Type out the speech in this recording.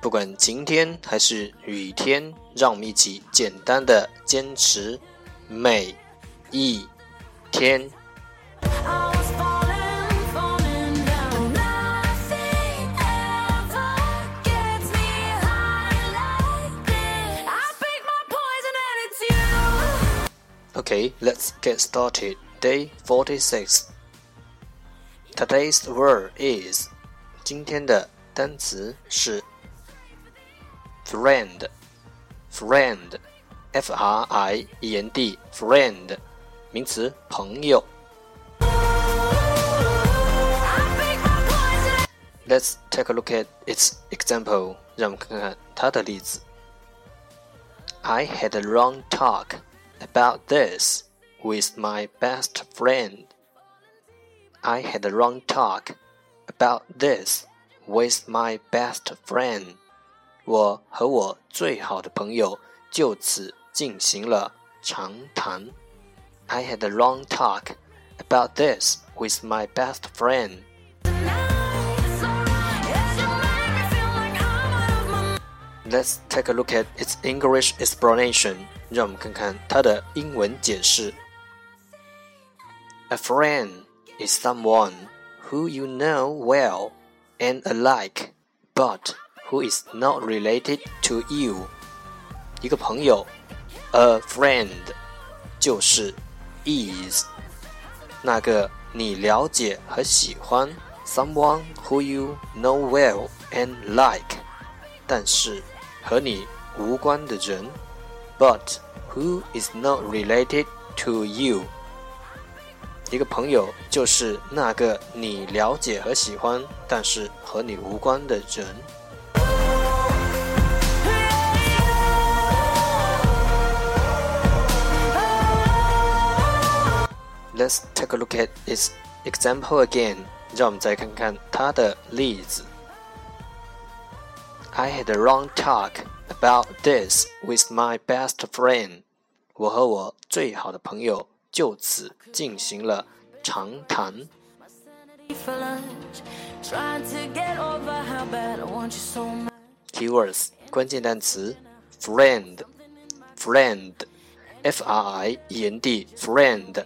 不管晴天还是雨天，让我们一起简单的坚持每一天。Okay, let's get started. Day forty-six. Today's word is 今天的单词是 friend, friend, f r i e n d, friend, 名词，朋友。Let's take a look at its example. 让我们看看它的例子。I had a long talk about this with my best friend. I had a long talk about this with my best friend. 我和我最好的朋友就此进行了长谈。I had a long talk about this with my best friend. Let's take a look at its English explanation. 让我们看看它的英文解释。A friend is someone who you know well and alike, but who is not related to you。一个朋友，a friend，就是 is 那个你了解和喜欢，someone who you know well and like，但是和你无关的人。but who is not related to you。一个朋友就是那个你了解和喜欢，但是和你无关的人。 Let's take a look at its example again。让我们再看看它的例子。I had a long talk about this with my best friend。我和我最好的朋友就此进行了长谈。Keywords 关键单词 friend，friend，f r i e n d，friend